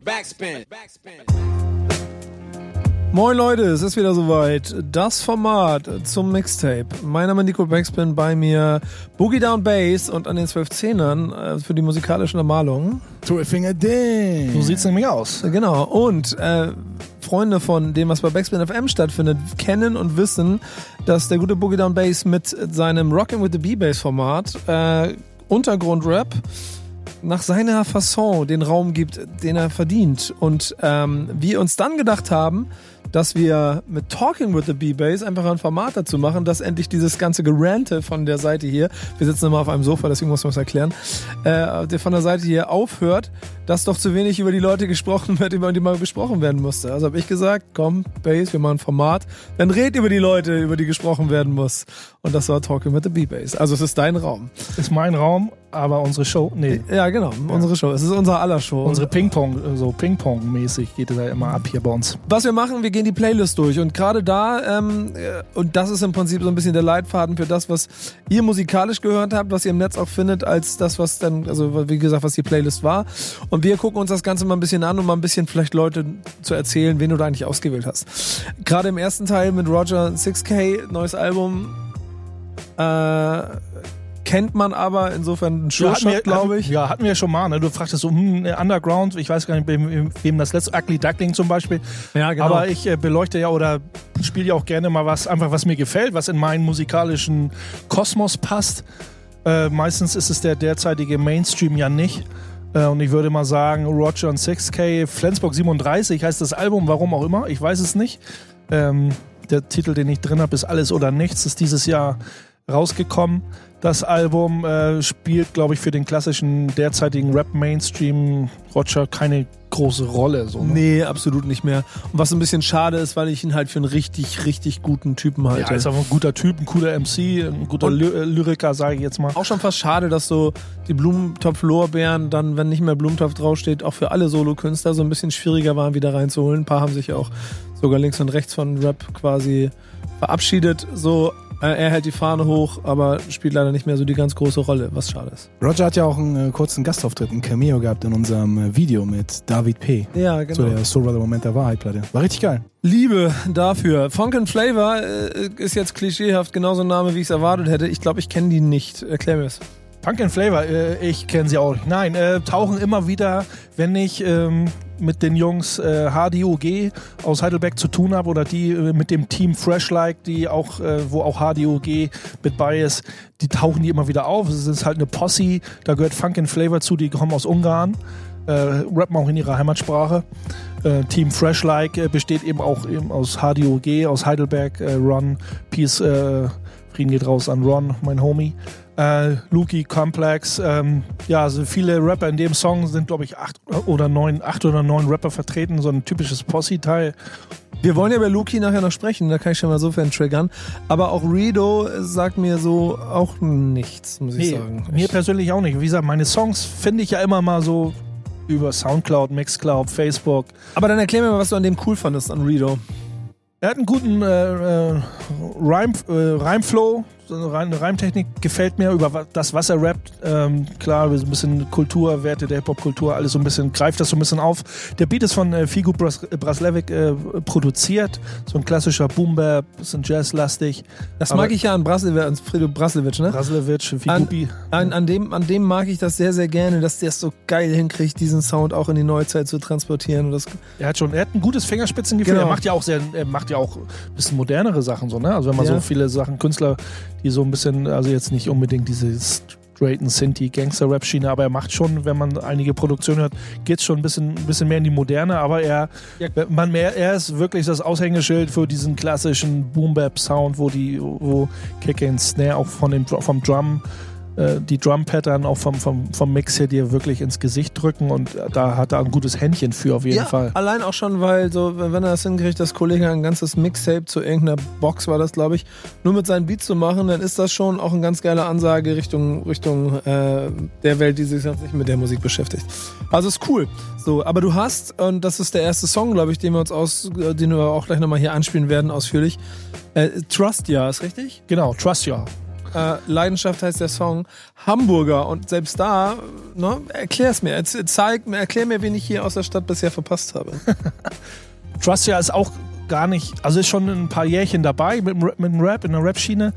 Backspin. Moin Leute, es ist wieder soweit. Das Format zum Mixtape. Mein Name ist Nico Backspin, bei mir Boogie Down Bass und an den zwölf Zehnern äh, für die musikalischen Ermalungen. Finger Ding. So sieht's nämlich aus. Genau. Und äh, Freunde von dem, was bei Backspin FM stattfindet, kennen und wissen, dass der gute Boogie Down Bass mit seinem Rockin' with the B-Bass Format äh, Untergrundrap nach seiner Fasson den Raum gibt, den er verdient. Und ähm, wir uns dann gedacht haben, dass wir mit Talking with the B-Bass einfach ein Format dazu machen, dass endlich dieses ganze Gerante von der Seite hier, wir sitzen immer auf einem Sofa, deswegen muss man es erklären, äh, der von der Seite hier aufhört, dass doch zu wenig über die Leute gesprochen wird, über die mal gesprochen werden musste. Also habe ich gesagt, komm, Bass, wir machen ein Format, dann red über die Leute, über die gesprochen werden muss. Und das war Talking with the B-Bass. Also es ist dein Raum. Ist mein Raum, aber unsere Show, nee. Ja, genau, unsere Show. Es ist unser aller Show. Unsere Ping-Pong, so Ping-Pong-mäßig geht es ja immer ab hier bei uns. Was wir machen, wir gehen die Playlist durch und gerade da, ähm, äh, und das ist im Prinzip so ein bisschen der Leitfaden für das, was ihr musikalisch gehört habt, was ihr im Netz auch findet, als das, was dann, also wie gesagt, was die Playlist war. Und wir gucken uns das Ganze mal ein bisschen an, um mal ein bisschen vielleicht Leute zu erzählen, wen du da eigentlich ausgewählt hast. Gerade im ersten Teil mit Roger 6K, neues Album, äh, kennt man aber insofern ein Ja, hatten wir- Sure-Shot, glaube ich. Ja, hatten wir schon mal. Ne? Du fragtest so, hm, Underground, ich weiß gar nicht, wem, wem das letzte, Ugly Duckling zum Beispiel. Ja, genau. Aber ich äh, beleuchte ja oder spiele ja auch gerne mal was, einfach was mir gefällt, was in meinen musikalischen Kosmos passt. Äh, meistens ist es der derzeitige Mainstream ja nicht. Äh, und ich würde mal sagen, Roger und 6K, Flensburg 37 heißt das Album, warum auch immer, ich weiß es nicht. Ähm, der Titel, den ich drin habe, ist Alles oder Nichts, ist dieses Jahr rausgekommen. Das Album äh, spielt, glaube ich, für den klassischen derzeitigen Rap-Mainstream Roger keine große Rolle. So, ne? Nee, absolut nicht mehr. Und was ein bisschen schade ist, weil ich ihn halt für einen richtig, richtig guten Typen halte. Ja, ist aber ein guter Typ, ein cooler MC, ein guter Ly äh, Lyriker, sage ich jetzt mal. auch schon fast schade, dass so die Blumentopf-Lorbeeren dann, wenn nicht mehr Blumentopf draufsteht, auch für alle Solokünstler so ein bisschen schwieriger waren, wieder reinzuholen. Ein paar haben sich auch sogar links und rechts von Rap quasi verabschiedet. So, er hält die Fahne hoch, aber spielt leider nicht mehr so die ganz große Rolle, was schade ist. Roger hat ja auch einen äh, kurzen Gastauftritt, ein Cameo gehabt in unserem äh, Video mit David P. Ja, Zu der Soul Brother Moment der Wahrheit-Platte. War richtig geil. Liebe dafür. Funk and Flavor äh, ist jetzt klischeehaft genauso ein Name, wie ich es erwartet hätte. Ich glaube, ich kenne die nicht. Erklär mir es. And Flavor, äh, ich kenne sie auch nicht. Nein, äh, tauchen immer wieder, wenn ich ähm, mit den Jungs äh, HDOG aus Heidelberg zu tun habe oder die äh, mit dem Team Fresh Like, die auch, äh, wo auch HDOG mit bei ist, die tauchen die immer wieder auf. Es ist halt eine Posse, da gehört Funk and Flavor zu, die kommen aus Ungarn, äh, rappen auch in ihrer Heimatsprache. Äh, Team Fresh Like äh, besteht eben auch eben aus HDOG, aus Heidelberg, äh, Ron, Peace, Frieden geht raus an Ron, mein Homie. Äh, Luki, Complex, ähm, ja, also viele Rapper in dem Song sind, glaube ich, acht oder neun, acht oder neun Rapper vertreten, so ein typisches Posse-Teil. Wir wollen ja über Luki nachher noch sprechen, da kann ich schon mal sofern triggern. Aber auch Redo sagt mir so auch nichts, muss ich Nee, sagen. mir Ich- persönlich auch nicht. Wie gesagt, meine Songs finde ich ja immer mal so über Soundcloud, Mixcloud, Facebook. Aber dann erklär mir mal, was du an dem cool fandest, an Redo. Er hat einen guten äh, äh, Reim, äh, so eine Reim, Reimtechnik gefällt mir über das, was er rappt. Ähm, klar, so ein bisschen Kulturwerte der Hip-Hop-Kultur, alles so ein bisschen, greift das so ein bisschen auf. Der Beat ist von äh, Figu Bras Braslevik äh, produziert, so ein klassischer Boom-Bap, bisschen Jazz-lastig. Das Aber- mag ich ja an Braslewitsch, an Fredo Braslewitsch, ne? Braslevich, Figubi. An, an, dem, an dem mag ich das sehr, sehr gerne, dass der es so geil hinkriegt, diesen Sound auch in die Neuzeit zu transportieren. Und das, Er hat schon, er hat ein gutes Fingerspitzengefühl. Genau. Er macht ja auch sehr, er macht ja auch ein bisschen modernere Sachen so, ne? Also wenn man Ja. so viele Sachen, Künstler, die so ein bisschen, also jetzt nicht unbedingt diese straighten Sinti Gangster Rap Schiene, aber er macht schon, wenn man einige Produktionen hört, geht's schon ein bisschen, ein bisschen mehr in die Moderne, aber er, man mehr, er ist wirklich das Aushängeschild für diesen klassischen Boom Bap Sound, wo die, wo Kick and Snare auch von dem, vom Drum äh, die Drum-Pattern auch vom, vom, vom Mix her dir wirklich ins Gesicht drücken und da hat er ein gutes Händchen für auf jeden ja, Fall. allein auch schon, weil so, wenn er das hinkriegt, das Kollege ein ganzes Mixtape zu irgendeiner Box war das, glaube ich, nur mit seinen Beats zu machen, dann ist das schon auch eine ganz geile Ansage Richtung, Richtung äh, der Welt, die sich sonst nicht mit der Musik beschäftigt. Also ist cool. So, aber du hast, und das ist der erste Song, glaube ich, den wir uns aus, äh, den wir auch gleich nochmal hier anspielen werden, ausführlich. Äh, Trust Ja, ist richtig? Genau, Trust Ya. Äh, Leidenschaft heißt der Song. Hamburger. Und selbst da, ne, erklär's mir. Zeig erklär mir, wen ich hier aus der Stadt bisher verpasst habe. Trustia ist auch gar nicht, also ist schon ein paar Jährchen dabei mit, mit dem Rap, in der Rap-Schiene.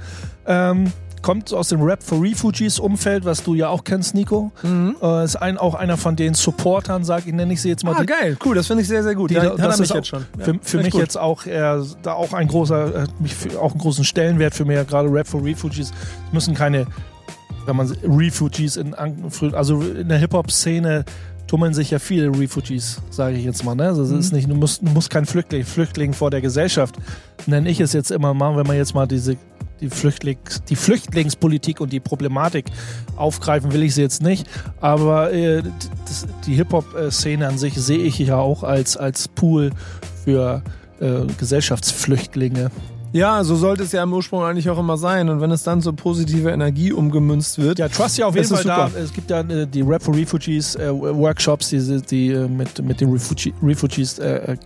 Ähm, kommt aus dem Rap for Refugees Umfeld, was du ja auch kennst, Nico. Äh, ist ein, auch einer von den Supportern, sag ich, nenne ich sie jetzt mal. Ah, die, geil. Cool, das finde ich sehr, sehr gut. die, ja, da- das ist auch jetzt schon. Ja, Für, für echt mich gut. jetzt auch eher, da auch ein großer, äh, mich für, auch einen großen Stellenwert für mich, gerade Rap for Refugees. Es müssen keine, wenn man Refugees in, also in der Hip-Hop-Szene tummeln sich ja viele Refugees, sage ich jetzt mal. Ne? Also es ist nicht, du musst, du musst kein Flüchtling, Flüchtling vor der Gesellschaft, nenne ich es jetzt immer mal, wenn man jetzt mal diese die, Flüchtlings, die Flüchtlingspolitik und die Problematik aufgreifen will ich sie jetzt nicht, aber äh, das, die Hip-Hop-Szene an sich sehe ich ja auch als, als Pool für äh, Gesellschaftsflüchtlinge. Ja, so sollte es ja im Ursprung eigentlich auch immer sein. Und wenn es dann so positive Energie umgemünzt wird. Ja, Trust ja auf jeden Fall da. Es gibt ja äh, die Rap for Refugees äh, Workshops, die, die äh, mit, mit den Refugi Refugees äh, äh,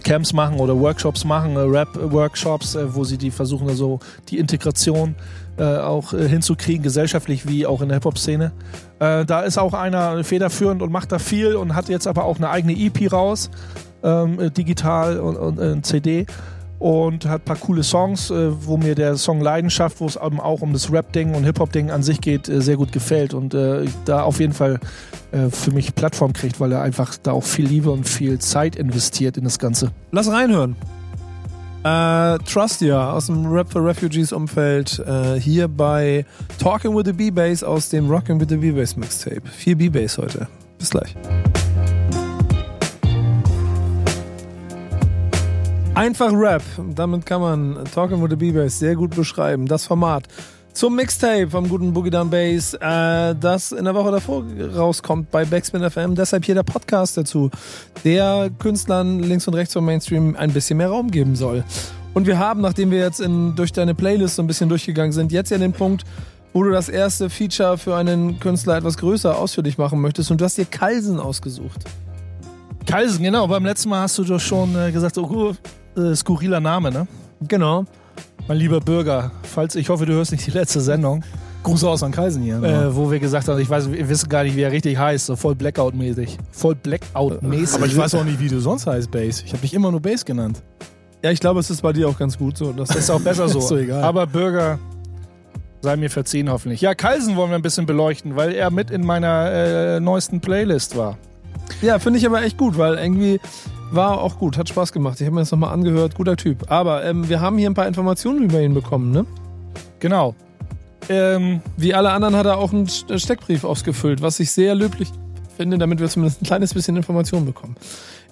Camps machen oder Workshops machen, äh, Rap-Workshops, äh, wo sie die versuchen, also die Integration äh, auch hinzukriegen, gesellschaftlich wie auch in der Hip-Hop-Szene. Da ist auch einer federführend und macht da viel und hat jetzt aber auch eine eigene EP raus, ähm, äh, digital und, und CD und hat ein paar coole Songs, äh, wo mir der Song Leidenschaft, wo es eben auch um das Rap-Ding und Hip-Hop-Ding an sich geht, äh, sehr gut gefällt und äh, da auf jeden Fall für mich Plattform kriegt, weil er einfach da auch viel Liebe und viel Zeit investiert in das Ganze. Lass reinhören. Äh, Trustia aus dem Rap for Refugees Umfeld äh, hier bei Talking with the B-Bass aus dem Rockin' with the B-Bass Mixtape. Viel B-Bass heute. Bis gleich. Einfach Rap. Damit kann man Talking with the B-Bass sehr gut beschreiben. Das Format. Zum Mixtape vom guten Boogie Down Bass, äh, das in der Woche davor rauskommt bei Backspin FM. Deshalb hier der Podcast dazu, der Künstlern links und rechts vom Mainstream ein bisschen mehr Raum geben soll. Und wir haben, nachdem wir jetzt in, durch deine Playlist so ein bisschen durchgegangen sind, jetzt ja den Punkt, wo du das erste Feature für einen Künstler etwas größer ausführlich machen möchtest. Und du hast dir Kalsen ausgesucht. Kalsen, genau. Beim letzten Mal hast du doch schon äh, gesagt, oh, äh, skurriler Name, ne? Genau. Mein lieber Bürger, falls ich hoffe, du hörst nicht die letzte Sendung, Gruß aus an Kaisen hier. äh, wo wir gesagt haben, ich weiß, wir wissen gar nicht, wie er richtig heißt, so voll Blackout-mäßig. Voll Blackout-mäßig. aber ich weiß auch nicht, wie du sonst heißt, Bass. Ich habe dich immer nur Bass genannt. Ja, ich glaube, es ist bei dir auch ganz gut so. Das ist auch besser so. Ist so egal. Aber Bürger, sei mir verziehen hoffentlich. Ja, Kalsen wollen wir ein bisschen beleuchten, weil er mit in meiner äh, neuesten Playlist war. Ja, finde ich aber echt gut, weil irgendwie war auch gut, hat Spaß gemacht. Ich habe mir das nochmal angehört, guter Typ. Aber ähm, wir haben hier ein paar Informationen über ihn bekommen, ne? Genau. Ähm, Wie alle anderen hat er auch einen St- Steckbrief ausgefüllt, was ich sehr löblich finde, damit wir zumindest ein kleines bisschen Informationen bekommen.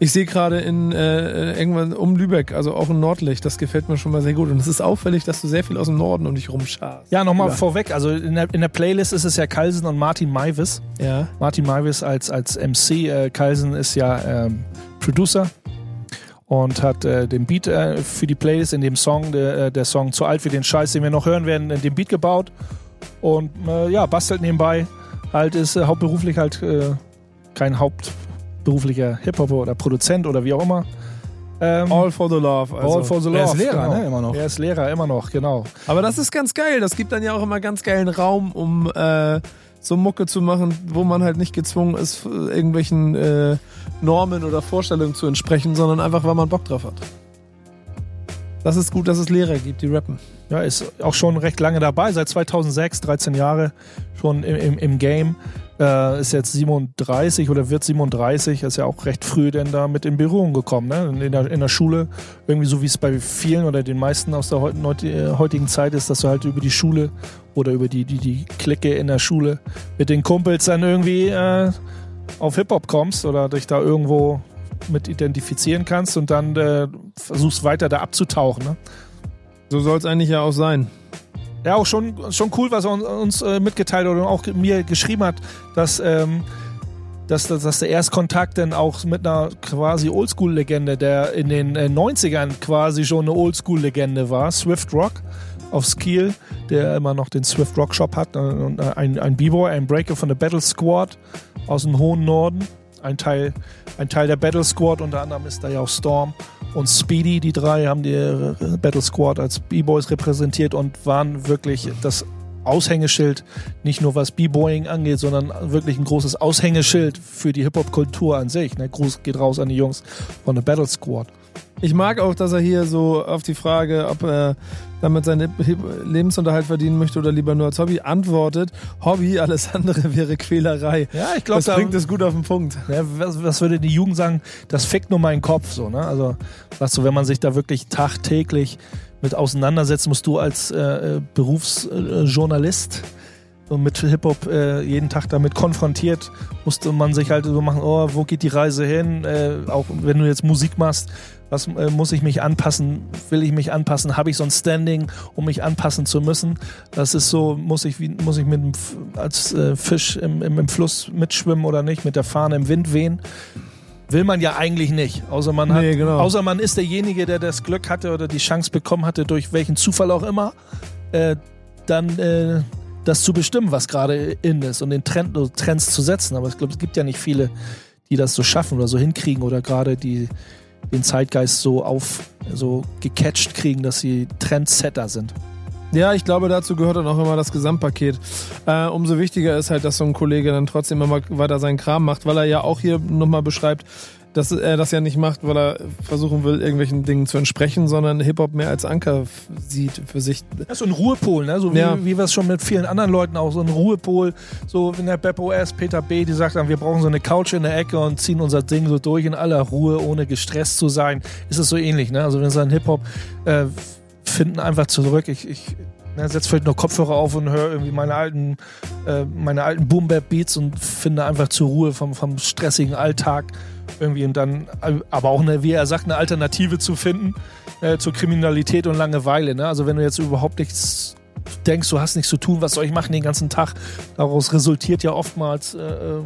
Ich sehe gerade in äh, irgendwann um Lübeck, also auch in Nordlicht, das gefällt mir schon mal sehr gut. Und es ist auffällig, dass du sehr viel aus dem Norden um dich rumscharst. ja, nochmal Ja. vorweg. Also in der, in der Playlist ist es ja Kalsen und Martin Maivis. Ja. Martin Maivis als, als MC. Äh, Kalsen ist ja ähm, Producer und hat äh, den Beat äh, für die Playlist in dem Song, der, äh, der Song Zu alt für den Scheiß, den wir noch hören werden, in den Beat gebaut. Und äh, ja, bastelt nebenbei. Halt ist äh, hauptberuflich halt äh, kein hauptberuflicher Hip-Hopper oder Produzent oder wie auch immer. Ähm, All for the Love. Also. All for the Love. Er ist Lehrer, genau. ne, immer noch. Er ist Lehrer, immer noch, genau. Aber das ist ganz geil. Das gibt dann ja auch immer ganz geilen Raum, um äh, so Mucke zu machen, wo man halt nicht gezwungen ist, irgendwelchen äh, Normen oder Vorstellungen zu entsprechen, sondern einfach, weil man Bock drauf hat. Das ist gut, dass es Lehrer gibt, die rappen. Ja, ist auch schon recht lange dabei, seit 2006, 13 Jahre schon im, im, im Game. Äh, ist jetzt 37 oder wird 37, ist ja auch recht früh denn da mit in Berührung gekommen. Ne? In, der, in der Schule, irgendwie so wie es bei vielen oder den meisten aus der äh, heutigen Zeit ist, dass du halt über die Schule oder über die, die, die Clique in der Schule mit den Kumpels dann irgendwie äh, auf Hip-Hop kommst oder dich da irgendwo mit identifizieren kannst und dann äh, versuchst weiter da abzutauchen. Ne? So soll es eigentlich ja auch sein. Ja, auch schon, schon cool, was er uns, äh, mitgeteilt oder auch mir geschrieben hat, dass, ähm, dass, dass, dass der Erstkontakt dann auch mit einer quasi Oldschool-Legende, der in den äh, 90ern quasi schon eine Oldschool-Legende war, Swift Rock auf Skill, der immer noch den Swift Rock Shop hat, äh, und äh, ein, ein B-Boy, ein Breaker von der Battle Squad aus dem hohen Norden, ein Teil, ein Teil der Battle Squad, unter anderem ist da ja auch Storm und Speedy, die drei haben die äh, Battle Squad als B-Boys repräsentiert und waren wirklich das Aushängeschild, nicht nur was B-Boying angeht, sondern wirklich ein großes Aushängeschild für die Hip-Hop-Kultur an sich. Ne? Gruß geht raus an die Jungs von der Battle Squad. Ich mag auch, dass er hier so auf die Frage, ob er damit seinen Lebensunterhalt verdienen möchte oder lieber nur als Hobby, antwortet, Hobby, alles andere wäre Quälerei. Ja, ich glaube, das bringt es gut auf den Punkt. Ja, was, was, würde die Jugend sagen? Das fickt nur meinen Kopf so, ne? Also, weißt du, wenn man sich da wirklich tagtäglich mit auseinandersetzt, musst du als äh, Berufsjournalist äh, und mit Hip-Hop äh, jeden Tag damit konfrontiert, musste man sich halt so machen, oh, wo geht die Reise hin? Äh, auch wenn du jetzt Musik machst, was äh, muss ich mich anpassen? Will ich mich anpassen? Habe ich so ein Standing, um mich anpassen zu müssen? Das ist so, muss ich, wie, muss ich mit als äh, Fisch im, im, im, Fluss mitschwimmen oder nicht? Mit der Fahne im Wind wehen? Will man ja eigentlich nicht. Außer man, hat, nee, genau. außer man ist derjenige, der das Glück hatte oder die Chance bekommen hatte, durch welchen Zufall auch immer, äh, dann äh, das zu bestimmen, was gerade in ist und den Trend, Trends zu setzen. Aber ich glaube, es gibt ja nicht viele, die das so schaffen oder so hinkriegen oder gerade die den Zeitgeist so auf, so gecatcht kriegen, dass sie Trendsetter sind. Ja, ich glaube, dazu gehört dann auch immer das Gesamtpaket. Äh, umso wichtiger ist halt, dass so ein Kollege dann trotzdem immer weiter seinen Kram macht, weil er ja auch hier nochmal beschreibt, dass er das ja nicht macht, weil er versuchen will, irgendwelchen Dingen zu entsprechen, sondern Hip-Hop mehr als Anker sieht für sich. Das ist so ein Ruhepol, ne? so wie, ja. wie wir es schon mit vielen anderen Leuten auch, so ein Ruhepol, so wie der Beppo S, Peter B., die sagt dann, wir brauchen so eine Couch in der Ecke und ziehen unser Ding so durch in aller Ruhe, ohne gestresst zu sein. Ist es so ähnlich, ne? Also wenn es an Hip-Hop äh, finden einfach zurück. Ich, ich ne, setze vielleicht noch Kopfhörer auf und höre irgendwie meine alten, äh, meine alten Boom-Bap-Beats und finde einfach zur Ruhe vom, vom stressigen Alltag irgendwie und dann, aber auch eine, wie er sagt, eine Alternative zu finden äh, zur Kriminalität und Langeweile. Ne? Also wenn du jetzt überhaupt nichts denkst, du hast nichts zu tun, was soll ich machen den ganzen Tag? Daraus resultiert ja oftmals äh, äh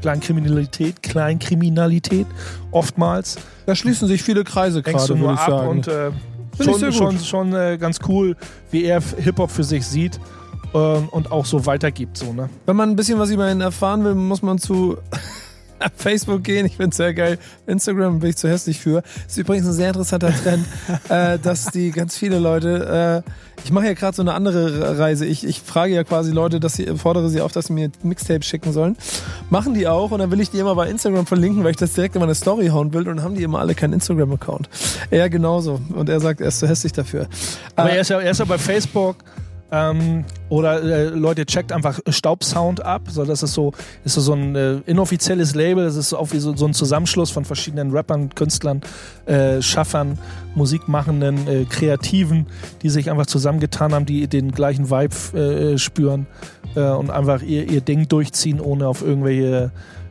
Kleinkriminalität, Kleinkriminalität, oftmals. Da schließen sich viele Kreise gerade, du nur ab sagen. und äh, schon, schon, schon äh, ganz cool, wie er Hip-Hop für sich sieht ähm, und auch so weitergibt. So, ne? Wenn man ein bisschen was über ihn erfahren will, muss man zu Facebook gehen. Ich finde es sehr geil. Instagram bin ich zu hässlich für. Ist übrigens ein sehr interessanter Trend, äh, dass die ganz viele Leute, äh, ich mache ja gerade so eine andere Reise. Ich, ich frage ja quasi Leute, dass sie, fordere sie auf, dass sie mir Mixtapes schicken sollen. Machen die auch und dann will ich die immer bei Instagram verlinken, weil ich das direkt in meine Story hauen will und dann haben die immer alle keinen Instagram-Account. Er genauso. Und er sagt, er ist zu hässlich dafür. Aber äh, er, ist ja, er ist ja bei Facebook ähm, oder äh, Leute, checkt einfach Staubsound ab. So, das ist so, ist so, so ein äh, inoffizielles Label. Das ist auch wie so, so ein Zusammenschluss von verschiedenen Rappern, Künstlern, äh, Schaffern, Musikmachenden, äh, Kreativen, die sich einfach zusammengetan haben, die den gleichen Vibe äh, spüren äh, und einfach ihr, ihr Ding durchziehen, ohne auf irgendwelche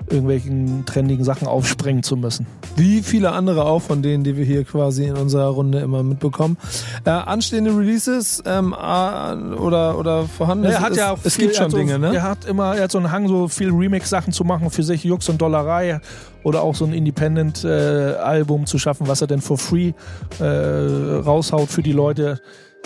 irgendwelchen trendigen Sachen aufspringen zu müssen. Wie viele andere auch von denen, die wir hier quasi in unserer Runde immer mitbekommen. Äh, anstehende Releases ähm, oder, oder vorhanden er hat ja auch es viel, gibt schon so, Dinge, ne? Er hat immer, er hat so einen Hang, so viel Remix-Sachen zu machen für sich, Jux und Dollerei oder auch so ein Independent-Album äh, zu schaffen, was er denn for free äh, raushaut für die Leute.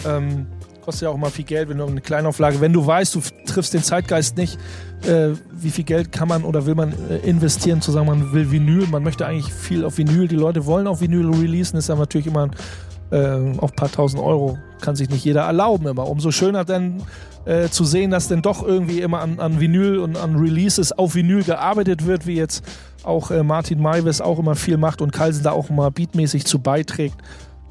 Ähm, kostet ja auch mal viel Geld, wenn du eine Kleinauflage, wenn du weißt, du triffst den Zeitgeist nicht, äh, wie viel Geld kann man oder will man äh, investieren, zu sagen, man will Vinyl, man möchte eigentlich viel auf Vinyl, die Leute wollen auf Vinyl releasen, ist aber natürlich immer äh, auch ein paar tausend Euro, kann sich nicht jeder erlauben immer. Umso schöner dann äh, zu sehen, dass denn doch irgendwie immer an, an Vinyl und an Releases auf Vinyl gearbeitet wird, wie jetzt auch äh, Martin Maivis auch immer viel macht und Carlsen da auch immer beatmäßig zu beiträgt.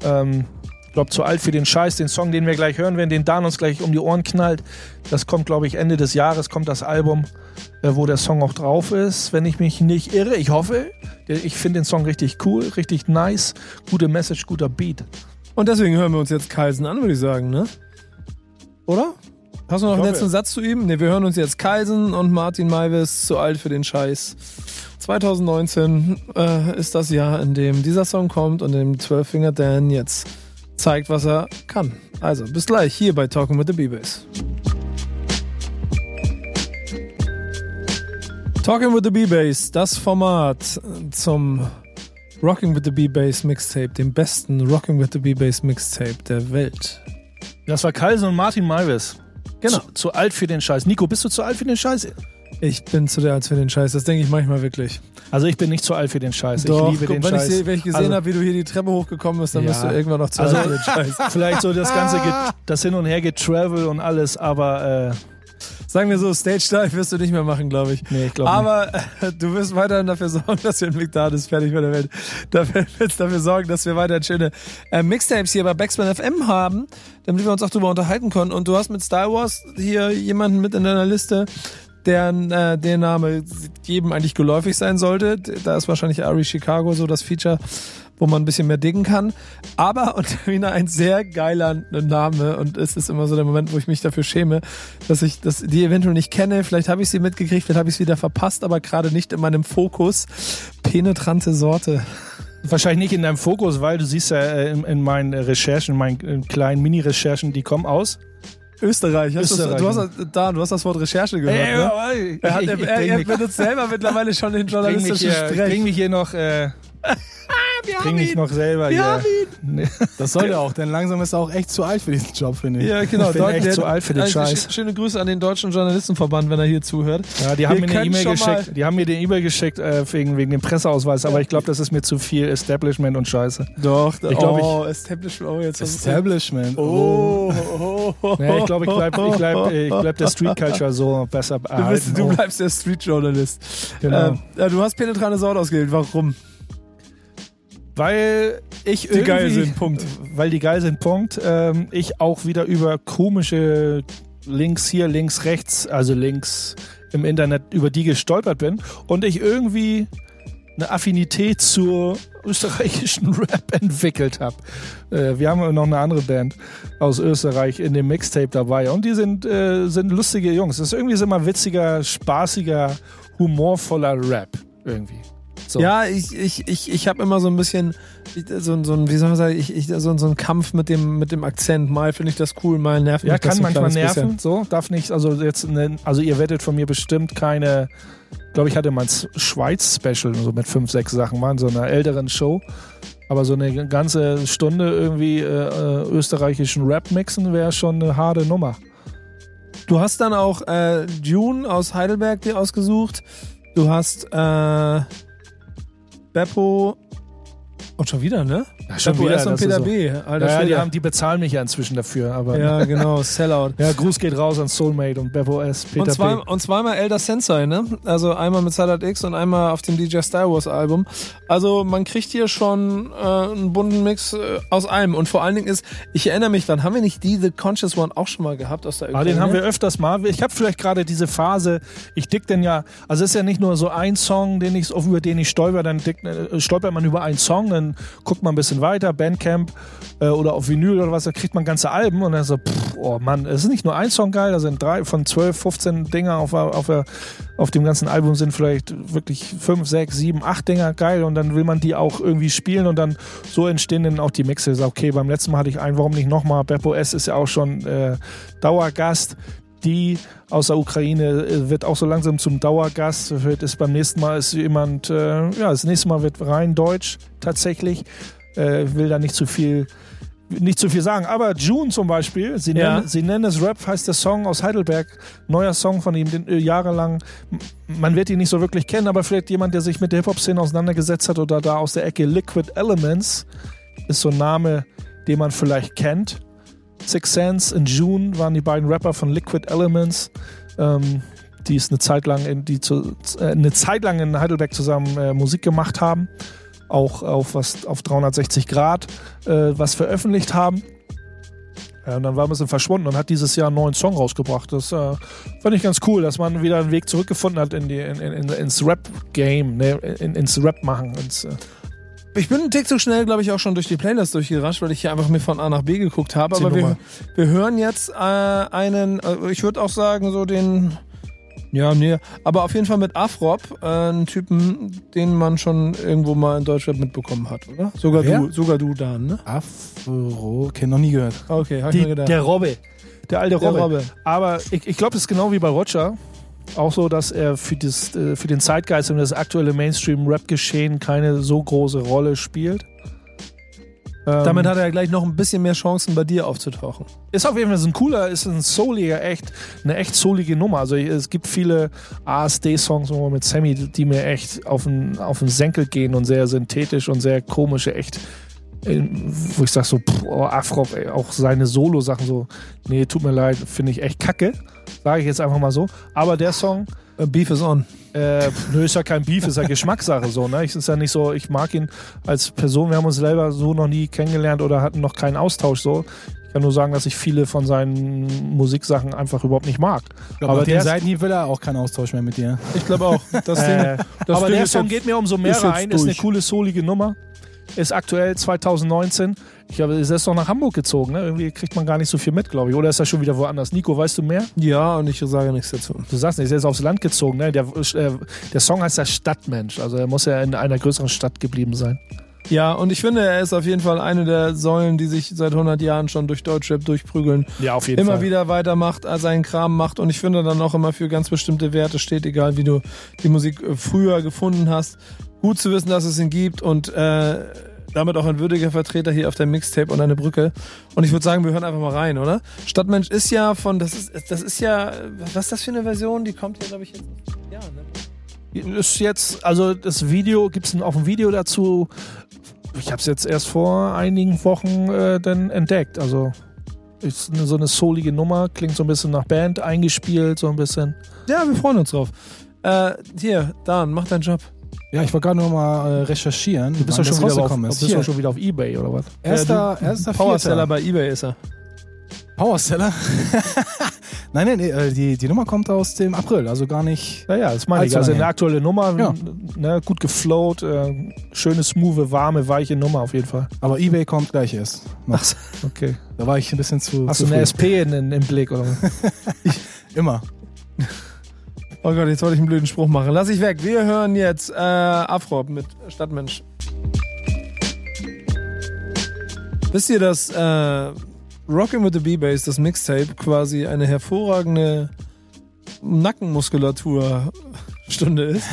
Ähm, glaube, zu alt für den Scheiß. Den Song, den wir gleich hören werden, den Dan uns gleich um die Ohren knallt. Das kommt, glaube ich, Ende des Jahres kommt das Album, äh, wo der Song auch drauf ist, wenn ich mich nicht irre. Ich hoffe. Ich finde den Song richtig cool, richtig nice. Gute Message, guter Beat. Und deswegen hören wir uns jetzt Kaisen an, würde ich sagen, ne? Oder? Hast du noch einen letzten Satz zu ihm? Ne, wir hören uns jetzt Kaisen und Martin Maivis zu alt für den Scheiß. 2019 äh, ist das Jahr, in dem dieser Song kommt und in dem 12 Finger Dan jetzt zeigt, was er kann. Also, bis gleich hier bei Talking with the B-Bass. Talking with the B-Bass, das Format zum Rocking with the B-Bass Mixtape, dem besten Rocking with the B-Bass Mixtape der Welt. Das war Kalsen und Martin Malvis. Genau. Zu, zu, alt für den Scheiß. Nico, bist du zu alt für den Scheiß? Ich bin zu der alt für den Scheiß. Das denke ich manchmal wirklich. Also ich bin nicht zu alt für den Scheiß. Doch, ich liebe guck, den wenn, Scheiß. Ich, wenn ich gesehen Also- habe, wie du hier die Treppe hochgekommen bist, dann Ja. bist du irgendwann noch zu Also- alt für den Scheiß. Vielleicht so das ganze, Ge- das Hin und Her getravel und alles, aber äh, Sagen wir so, Stage Dive wirst du nicht mehr machen, glaube ich. nee, ich glaube nicht. Aber äh, du wirst weiterhin dafür sorgen, dass wir in McDonald ist fertig mit der Welt. Dafür wirst dafür sorgen, dass wir weiterhin schöne äh, Mixtapes hier bei Backspin FM haben, damit wir uns auch drüber unterhalten können. Und du hast mit Star Wars hier jemanden mit in deiner Liste, deren äh, der Name jedem eigentlich geläufig sein sollte. Da ist wahrscheinlich Ari Chicago so das Feature, wo man ein bisschen mehr diggen kann. Aber und wieder ein sehr geiler Name und es ist immer so der Moment, wo ich mich dafür schäme, dass ich das, die eventuell nicht kenne. Vielleicht habe ich sie mitgekriegt, vielleicht habe ich es wieder verpasst, aber gerade nicht in meinem Fokus. Penetrante Sorte. Wahrscheinlich nicht in deinem Fokus, weil du siehst ja äh, in, in meinen Recherchen, meinen äh, kleinen Mini-Recherchen, die kommen aus. Österreich. Hast Österreich, Du, hast, da, du hast das Wort Recherche gehört. ne? ey, Er, hat, ich, er, ich er, er benutzt selber mittlerweile schon den bring mich, journalistischen hier, Sprech. bring mich hier noch, äh, bring mich noch selber Wir hier. haben Nee. Das soll er auch, denn langsam ist er auch echt zu alt für diesen Job, finde ich. Ja, genau. Ich bin Dort- echt der- zu alt für den also, Scheiß. sch- Schöne Grüße an den Deutschen Journalistenverband, wenn er hier zuhört. Ja, die haben Wir mir eine E-Mail mal- geschickt. Die haben mir den E-Mail geschickt äh, wegen, wegen dem Presseausweis, aber ich glaube, das ist mir zu viel Establishment und Scheiße. Doch, Ich glaub, ich- oh, Establishment. Oh, jetzt Establishment. Oh, oh, oh, Ja, ich glaube, ich bleib, ich bleib, ich bleib der Street Culture so besser Du, erhalten. bist, du bleibst der Street Journalist. genau. Ähm, ja, du hast penetrante Sorte ausgewählt. Warum? Weil ich Die irgendwie, geil sind, Punkt. Weil die geil sind, Punkt. Ähm, ich auch wieder über komische Links hier, links, rechts, also Links im Internet, über die gestolpert bin und ich irgendwie eine Affinität zur österreichischen Rap entwickelt habe. Äh, wir haben noch eine andere Band aus Österreich in dem Mixtape dabei und die sind, äh, sind lustige Jungs. Das ist irgendwie immer witziger, spaßiger, humorvoller Rap irgendwie. So. Ja, ich, ich, ich, ich habe immer so ein bisschen so, ein- so ein, wie soll man sagen, ich, ich, so, ein- so ein Kampf mit dem, mit dem Akzent. Mal finde ich das cool, mal nervt Ja, mich das kann so ein manchmal nerven, so, darf nicht, also jetzt, ne, also ihr werdet von mir bestimmt keine, glaube ich hatte mal ein Schweiz-Special, so mit fünf, sechs Sachen mal in so einer älteren Show, aber so eine ganze Stunde irgendwie äh, äh, österreichischen Rap mixen wäre schon eine harte Nummer. Du hast dann auch äh, June aus Heidelberg dir ausgesucht. Du hast äh, Beppo und schon wieder, ne? Ja, Beppo S und Peter so. B. Alter Ja, die, haben, die bezahlen mich ja inzwischen dafür, aber ja, genau, Sellout. ja, Gruß geht raus an Soulmate und Beppo S, Peter Und, zwei, B. und zweimal Elder Sensei, ne? Also einmal mit Silent X und einmal auf dem DJ Star Wars Album. Also man kriegt hier schon äh, einen bunten Mix äh, aus allem. Und vor allen Dingen ist, ich erinnere mich dann, haben wir nicht die The Conscious One auch schon mal gehabt aus der Ah, den haben wir öfters mal. Ich habe vielleicht gerade diese Phase, ich dick denn ja, also es ist ja nicht nur so ein Song, den ich, über den ich stolper, dann dick, äh, stolpert man über einen Song, dann guckt man ein bisschen weiter, Bandcamp äh, oder auf Vinyl oder was, da kriegt man ganze Alben und dann so, pff, oh Mann, es ist nicht nur ein Song geil, da sind drei von 12, 15 Dinger auf, auf, auf dem ganzen Album sind vielleicht wirklich fünf, sechs, sieben, acht Dinger geil und dann will man die auch irgendwie spielen und dann so entstehen dann auch die Mixe. Okay, beim letzten Mal hatte ich einen, warum nicht nochmal? Beppo S ist ja auch schon äh, Dauergast. Die aus der Ukraine äh, wird auch so langsam zum Dauergast. Wird ist beim nächsten Mal ist jemand, äh, ja, das nächste Mal wird rein Deutsch tatsächlich. Äh, will da nicht zu viel nicht zu viel sagen, aber June zum Beispiel, sie, Ja. nennen, sie nennen es Rap, heißt der Song aus Heidelberg, neuer Song von ihm, den äh, jahrelang, man wird ihn nicht so wirklich kennen, aber vielleicht jemand, der sich mit der Hip-Hop-Szene auseinandergesetzt hat oder da aus der Ecke Liquid Elements, ist so ein Name, den man vielleicht kennt. Six Sense und June waren die beiden Rapper von Liquid Elements, ähm, die es eine Zeit lang in, die zu, äh, eine Zeit lang in Heidelberg zusammen äh, Musik gemacht haben, auch auf was auf 360 Grad äh, was veröffentlicht haben. Ja, und dann war ein bisschen verschwunden und hat dieses Jahr einen neuen Song rausgebracht. Das äh, fand ich ganz cool, dass man wieder einen Weg zurückgefunden hat in die, in, in, ins Rap-Game, ne, in, ins Rap-Machen. Ins, äh, Ich bin einen Tick zu schnell, glaube ich, auch schon durch die Playlist durchgerascht, weil ich hier einfach mir von A nach B geguckt habe. Aber wir, wir hören jetzt äh, einen, äh, ich würde auch sagen, so den, ja, nee, aber auf jeden Fall mit Afrop, äh, einen Typen, den man schon irgendwo mal in Deutschland mitbekommen hat, oder? Sogar Wer? du, sogar du, Dan, ne? Afro, okay, noch nie gehört. Okay, hab ich mir die, gedacht. der Robbe. Der alte Der Robbe. Robbe. Aber ich, ich glaube, es ist genau wie bei Roger. Auch so, dass er für, das, äh, für den Zeitgeist und das aktuelle Mainstream-Rap-Geschehen keine so große Rolle spielt. Ähm, Damit hat er gleich noch ein bisschen mehr Chancen, bei dir aufzutauchen. Ist auf jeden Fall ein cooler, ist ein souliger, echt, eine echt soulige Nummer. Also es gibt viele ASD-Songs mit Sammy, die mir echt auf den, auf den Senkel gehen und sehr synthetisch und sehr komische, echt, wo ich sag so, pff, oh, Afro, ey, auch seine Solo-Sachen so, nee, tut mir leid, finde ich echt kacke. Sage ich jetzt einfach mal so. Aber der Song, Äh, Beef is on. äh, nö, ist ja kein Beef, ist ja Geschmackssache so, ne? Ich ist ja nicht so, ich mag ihn als Person, wir haben uns selber so noch nie kennengelernt oder hatten noch keinen Austausch so. Ich kann nur sagen, dass ich viele von seinen Musiksachen einfach überhaupt nicht mag. Aber aber der, Seitenhieb will er auch keinen Austausch mehr mit dir. Ich glaube auch. Das Ding, äh, das aber Ding der Song jetzt- geht mir umso mehr rein, ist eine coole, solige Nummer. Ist aktuell 2019. Ich habe, ist erst noch nach Hamburg gezogen, ne? Irgendwie kriegt man gar nicht so viel mit, glaube ich. Oder ist er schon wieder woanders? Nico, weißt du mehr? Ja, und ich sage nichts dazu. Du sagst nicht, er ist aufs Land gezogen, ne? Der, äh, der Song heißt ja Stadtmensch. Also er muss ja in einer größeren Stadt geblieben sein. Ja, und ich finde, er ist auf jeden Fall eine der Säulen, die sich seit 100 Jahren schon durch Deutschrap durchprügeln. Ja, auf jeden Immer Fall. wieder weitermacht, seinen Kram macht und ich finde dann auch immer für ganz bestimmte Werte steht, egal wie du die Musik äh, früher gefunden hast. Gut zu wissen, dass es ihn gibt und äh, damit auch ein würdiger Vertreter hier auf der Mixtape und eine Brücke. Und ich würde sagen, wir hören einfach mal rein, oder? Stadtmensch ist ja von, das ist, das ist ja, was ist das für eine Version? Die kommt ja, glaube ich, jetzt. Ja, ne? Ist jetzt, also das Video, gibt es auch ein Video dazu? Ich habe es jetzt erst vor einigen Wochen äh, dann entdeckt. Also ist eine, so eine soulige Nummer, klingt so ein bisschen nach Band eingespielt, so ein bisschen. Ja, wir freuen uns drauf. Äh, hier, Dan, mach deinen Job. Ja, ich wollte gerade noch mal äh, recherchieren, Du bist doch schon, wieder auf, ist. bist doch schon wieder auf Ebay oder was? erster, erster Powerseller bei Ebay ist er. Powerseller? nein, nein, nee, äh, die, die Nummer kommt aus dem April, also gar nicht. Ja, ja, das meine ich. Also eine aktuelle Nummer, Ja. ne, gut geflowt, äh, schöne, smooth, warme, weiche Nummer auf jeden Fall. Aber Ebay kommt gleich erst. Noch. Okay. Da war ich ein bisschen zu. Hast zu du eine früh. SP in, in, im Blick oder was? Immer. Oh Gott, jetzt wollte ich einen blöden Spruch machen. Lass ich weg. Wir hören jetzt äh, Afrop mit Stadtmensch. Wisst ihr, dass äh, Rockin' with the B-Bass, das Mixtape, quasi eine hervorragende Nackenmuskulatur-Stunde ist?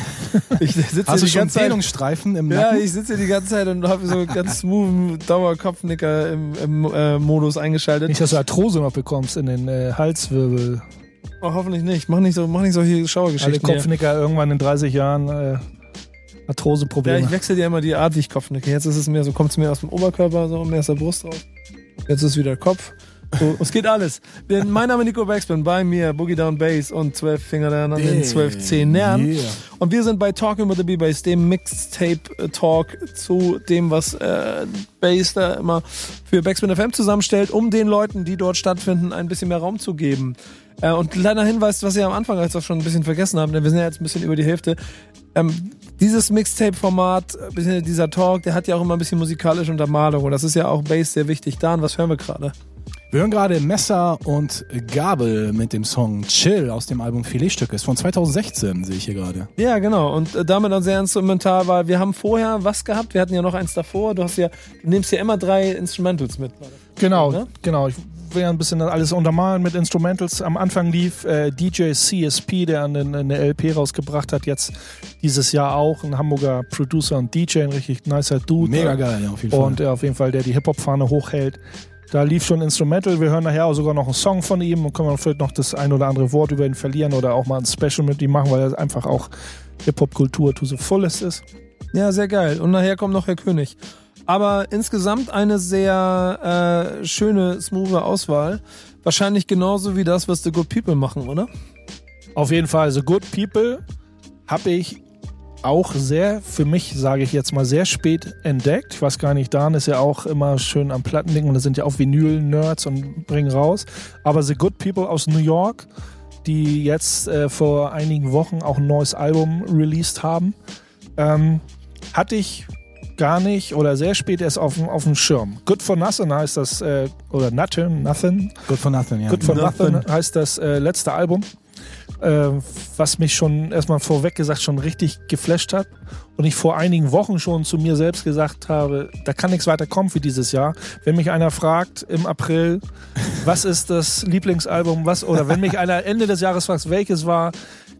Ich sitze Hast hier du die schon ganze Zeit. Dehnungsstreifen im Ja, Nacken? ich sitze hier die ganze Zeit und habe so ganz smoothen Dauerkopfnicker im, im äh, Modus eingeschaltet. Nicht, dass du Arthrose noch bekommst in den äh, Halswirbel. Oh, hoffentlich nicht. Mach nicht so, mach nicht solche Alle Schauergeschichten. hier. Kopfnicker irgendwann in 30 Jahren äh, Ja, Arthroseprobleme. ich wechsle dir immer die Art, wie ich Kopf nicke. Jetzt ist es mehr so, kommt es mir aus dem Oberkörper, so mehr aus der Brust raus. Jetzt ist wieder Kopf. So, es geht alles. Denn mein Name ist Nico Backspin, bei mir Boogie Down Bass und 12 Finger an den 12 Zehnern. Yeah. Und wir sind bei Talking with the B-Bass, dem Mixtape-Talk zu dem, was äh, Bass da immer für Backspin FM zusammenstellt, um den Leuten, die dort stattfinden, ein bisschen mehr Raum zu geben. Äh, und kleiner Hinweis, was ihr am Anfang jetzt auch schon ein bisschen vergessen habt, denn wir sind ja jetzt ein bisschen über die Hälfte. Ähm, dieses Mixtape-Format, äh, dieser Talk, der hat ja auch immer ein bisschen musikalische Untermalung und das ist ja auch Bass sehr wichtig. Dan, was hören wir gerade? Wir hören gerade Messer und Gabel mit dem Song Chill aus dem Album Filetstücke. Ist von 2016, sehe ich hier gerade. Ja, genau. Und äh, damit auch sehr instrumental, weil wir haben vorher was gehabt. Wir hatten ja noch eins davor. Du hast ja, du nimmst ja immer drei Instrumentals mit. Genau, Ne? genau. Ich ja ein bisschen alles untermalen mit Instrumentals. Am Anfang lief äh, DJ CSP, der eine, eine LP rausgebracht hat, jetzt dieses Jahr auch. Ein Hamburger Producer und DJ, ein richtig nicer Dude. Mega geil, ja, auf jeden Fall. Und äh, auf jeden Fall, der die Hip-Hop-Fahne hochhält. Da lief schon Instrumental. Wir hören nachher auch sogar noch einen Song von ihm und können wir vielleicht noch das ein oder andere Wort über ihn verlieren oder auch mal ein Special mit ihm machen, weil er einfach auch Hip-Hop-Kultur to the fullest ist. Ja, sehr geil. Und nachher kommt noch Herr König. Aber insgesamt eine sehr äh, schöne, smooth Auswahl. Wahrscheinlich genauso wie das, was The Good People machen, oder? Auf jeden Fall, The Good People habe ich auch sehr, für mich sage ich jetzt mal, sehr spät entdeckt. Ich weiß gar nicht, Dan ist ja auch immer schön am Plattending und da sind ja auch Vinyl-Nerds und bringen raus. Aber The Good People aus New York, die jetzt äh, vor einigen Wochen auch ein neues Album released haben, ähm, hatte ich gar nicht oder sehr spät erst auf, dem- auf dem Schirm. Good for Nothing heißt das, äh, oder Nothing, Nothing, Good for Nothing, ja. Good for Nothing. Nothing heißt das äh, letzte Album, äh, was mich schon erstmal vorweg gesagt schon richtig geflasht hat. Und ich vor einigen Wochen schon zu mir selbst gesagt habe, da kann nichts weiter kommen für dieses Jahr. Wenn mich einer fragt im April, was ist das Lieblingsalbum, was, oder wenn mich einer Ende des Jahres fragt, welches war,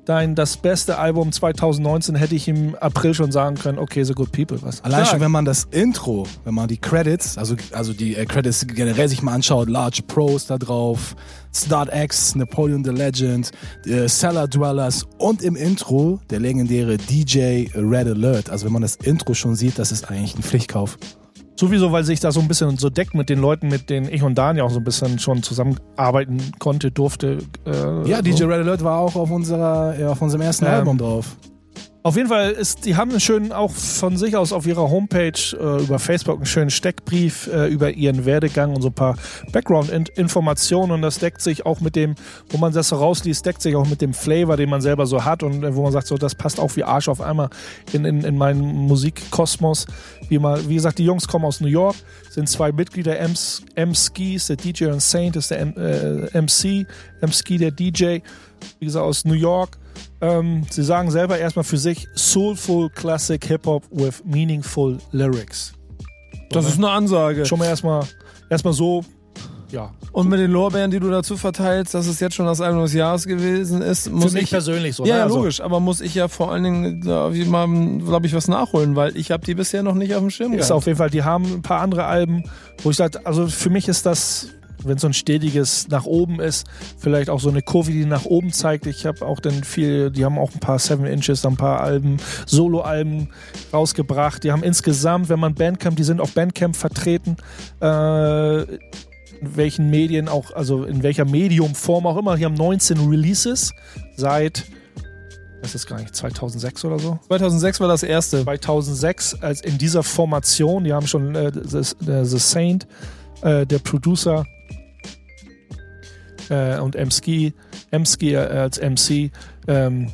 dein das beste Album 2019 hätte ich im April schon sagen können, okay, The Good People, was? Allein schon, wenn man das Intro, wenn man die Credits, also, also die äh, Credits generell sich mal anschaut, Large Pros da drauf, Start X, Napoleon the Legend, äh, Cellar Dwellers und im Intro der legendäre DJ Red Alert. Also wenn man das Intro schon sieht, das ist eigentlich ein Pflichtkauf. Sowieso, weil sich da so ein bisschen so deckt mit den Leuten, mit denen ich und Daniel auch so ein bisschen schon zusammenarbeiten konnte, durfte. Äh, Ja, so. DJ Red Alert war auch auf, unserer, ja, auf unserem ersten Ja. Album drauf. Auf jeden Fall ist, die haben einen schönen, auch von sich aus auf ihrer Homepage äh, über Facebook einen schönen Steckbrief äh, über ihren Werdegang und so ein paar Background-Informationen und das deckt sich auch mit dem, wo man das so rausliest, deckt sich auch mit dem Flavor, den man selber so hat und äh, wo man sagt, so das passt auch wie Arsch auf einmal in, in, in meinen Musikkosmos. Wie, mal, wie gesagt, die Jungs kommen aus New York, sind zwei Mitglieder, M-Ski ist der DJ und Saint ist der M äh, MC, M-Ski der DJ, wie gesagt, aus New York. Ähm, sie sagen selber erstmal für sich Soulful Classic Hip-Hop with meaningful Lyrics. Das ist eine Ansage. Schon mal erstmal erstmal so, ja. Und mit den Lorbeeren, die du dazu verteilst, dass es jetzt schon das Album des Jahres gewesen ist, muss für mich ich persönlich so. Ja, ne? ja, Also, logisch, aber muss ich ja vor allen Dingen, glaube ich, was nachholen, weil ich habe die bisher noch nicht auf dem Schirm Ist gehabt. auf jeden Fall, die haben ein paar andere Alben, wo ich sage, also für mich ist das, wenn so ein stetiges nach oben ist, vielleicht auch so eine Kurve, die nach oben zeigt. Ich habe auch dann viel, die haben auch ein paar Seven Inches, ein paar Alben, Solo-Alben rausgebracht. Die haben insgesamt, wenn man Bandcamp, die sind auf Bandcamp vertreten, äh, in welchen Medien auch, also in welcher Mediumform auch immer. Die haben 19 Releases seit, das ist gar nicht, 2006 oder so. 2006 war das erste. 2006 als in dieser Formation. Die haben schon äh, The, The The Saint, äh, der Producer äh, und M-Ski, M-Ski äh, als MC. Ähm,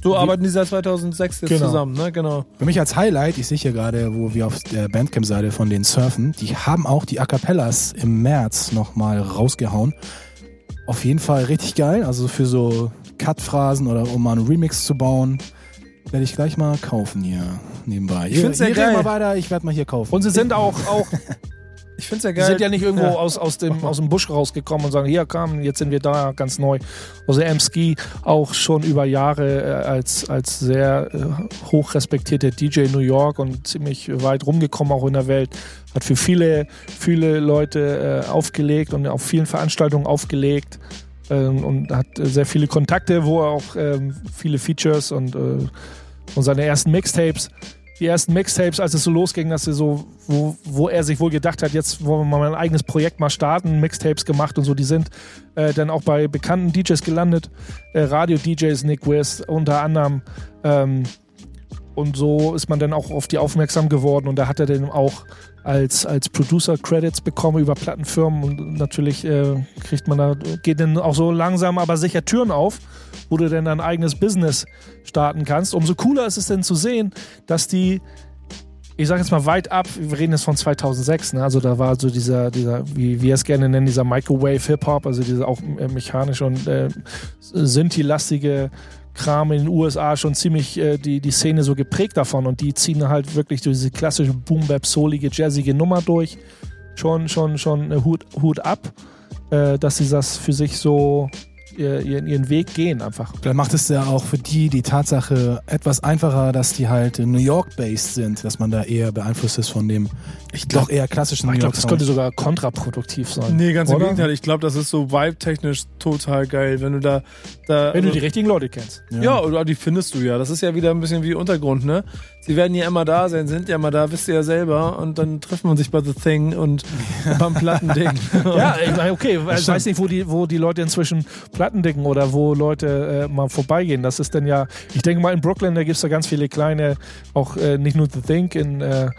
Du Wie- arbeiten die seit 2006 jetzt Genau. zusammen, ne? Genau. Für mich als Highlight, ich sehe hier gerade, wo wir auf der Bandcamp-Seite von den surfen, die haben auch die A Cappellas im März nochmal rausgehauen. Auf jeden Fall richtig geil, also für so Cut-Phrasen oder um mal einen Remix zu bauen, werde ich gleich mal kaufen hier nebenbei. Ich find's ja Ihr geil. redet mal weiter, ich werde mal hier kaufen. und sie sind auch, auch Ich find's ja die geil. sind ja nicht irgendwo Ja. aus, aus, dem, aus dem Busch rausgekommen und sagen, hier kam, jetzt sind wir da, ganz neu. Also M-Ski auch schon über Jahre äh, als, als sehr äh, hoch respektierter DJ in New York und ziemlich weit rumgekommen auch in der Welt. Hat für viele, viele Leute äh, aufgelegt und auf vielen Veranstaltungen aufgelegt ähm, und hat sehr viele Kontakte, wo er auch ähm, viele Features und, und seine ersten Mixtapes die ersten Mixtapes, als es so losging, dass er so, wo, wo er sich wohl gedacht hat, jetzt wollen wir mal ein eigenes Projekt mal starten, Mixtapes gemacht und so, die sind äh, dann auch bei bekannten DJs gelandet, äh, Radio-DJs, Nick Wiz unter anderem. Ähm, und so ist man dann auch auf die aufmerksam geworden und da hat er dann auch als, als Producer Credits bekommen über Plattenfirmen und natürlich äh, kriegt man da, geht dann auch so langsam aber sicher Türen auf, wo du dann ein eigenes Business starten kannst. Umso cooler ist es denn zu sehen, dass die, ich sage jetzt mal weit ab, wir reden jetzt von 2006, ne? also da war so dieser, dieser wie wir es gerne nennen, dieser Microwave Hip-Hop, also dieser auch äh, mechanische und äh, Synthi-lastige Kram in den USA schon ziemlich äh, die, die Szene so geprägt davon und die ziehen halt wirklich so diese klassische Boom-Bap-solige, jazzige Nummer durch. Schon, schon, schon äh, Hut, Hut ab, äh, dass sie das für sich so ihr- ihren, ihren Weg gehen einfach. Vielleicht macht es ja auch für die die Tatsache etwas einfacher, dass die halt New York-based sind, dass man da eher beeinflusst ist von dem doch eher klassischen Ich New glaube, das könnte sogar kontraproduktiv sein. Nee, ganz im Oder? Gegenteil. Ich glaube, das ist so vibe-technisch total geil, wenn du da. da Wenn du also- die richtigen Leute kennst. Ja, oder die findest du ja. Das ist ja wieder ein bisschen wie Untergrund, ne? Sie werden ja immer da sein, sind ja immer da, wisst ihr ja selber. Und dann trifft man sich bei The Thing und beim Plattending. Ja, ich meine, okay, ich weiß nicht, wo die, wo die Leute inzwischen Platten dicken oder wo Leute äh, mal vorbeigehen. Das ist dann ja, ich denke mal in Brooklyn, da gibt es da ganz viele kleine, auch äh, nicht nur The Think in äh,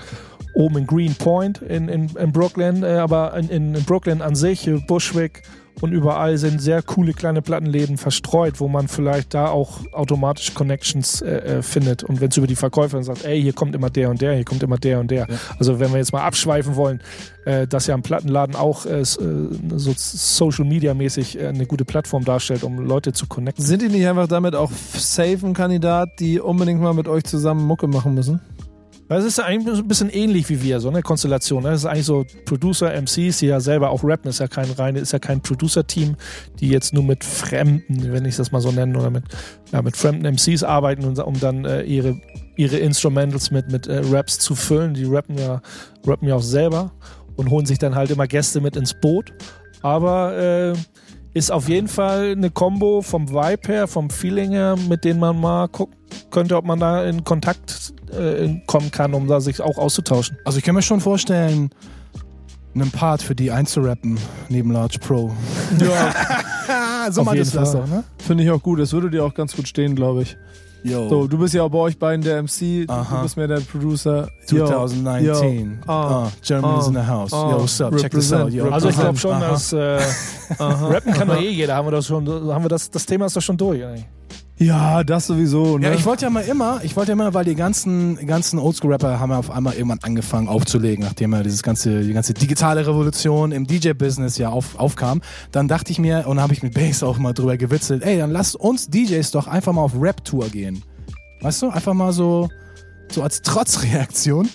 oben in Green Point in, in, in Brooklyn, äh, aber in, in, Brooklyn an sich, Bushwick und überall sind sehr coole kleine Plattenläden verstreut, wo man vielleicht da auch automatisch Connections äh, äh, findet. Und wenn es über die Verkäufer sagt, ey, hier kommt immer der und der, hier kommt immer der und der. Also wenn wir jetzt mal abschweifen wollen, äh, dass ja ein Plattenladen auch äh, äh, so Social Media mäßig äh, eine gute Plattform darstellt, um Leute zu connecten. Sind die nicht einfach damit auch safe ein Kandidat, die unbedingt mal mit euch zusammen Mucke machen müssen? Das ist eigentlich so ein bisschen ähnlich wie wir, so eine Konstellation. ne? Das ist eigentlich so Producer, MCs, die ja selber auch rappen, ist ja kein reine, ist ja kein Producer-Team, die jetzt nur mit Fremden, wenn ich das mal so nennen, oder mit, ja, mit fremden MCs arbeiten, um dann äh, ihre, ihre Instrumentals mit, mit äh, Raps zu füllen. Die rappen ja, rappen ja auch selber und holen sich dann halt immer Gäste mit ins Boot. Aber äh, ist auf jeden Fall eine Combo vom Vibe her, vom Feeling her, mit denen man mal gucken könnte, ob man da in Kontakt äh, kommen kann, um da sich auch auszutauschen. Also ich kann mir schon vorstellen, einen Part für die einzurappen neben Large Pro. Ja, so Auf meintest jeden du das Fall. doch, ne? finde ich auch gut. Das würde dir auch ganz gut stehen, glaube ich. Yo. So, du bist ja auch bei euch beiden der MC, Aha. du bist mehr der Producer. Yo, 2019. yo, ah, Ah, Germany's ah, in the house. ah, Yo, what's up? Check this out. Yo. Also ich glaube schon, Aha. dass äh. Rappen kann doch eh jeder. Haben wir das schon, haben wir das, das Thema ist doch schon durch. Eigentlich. Ja, das sowieso. Ne? Ja, ich wollte ja mal immer, ich wollte ja immer, weil die ganzen, ganzen Oldschool-Rapper haben ja auf einmal irgendwann angefangen aufzulegen, nachdem ja dieses ganze, die ganze digitale Revolution im DJ-Business ja auf, aufkam. Dann dachte ich mir, und habe ich mit Bass auch mal drüber gewitzelt, ey, dann lasst uns DJs doch einfach mal auf Rap-Tour gehen. Weißt du, einfach mal so, so als Trotzreaktion.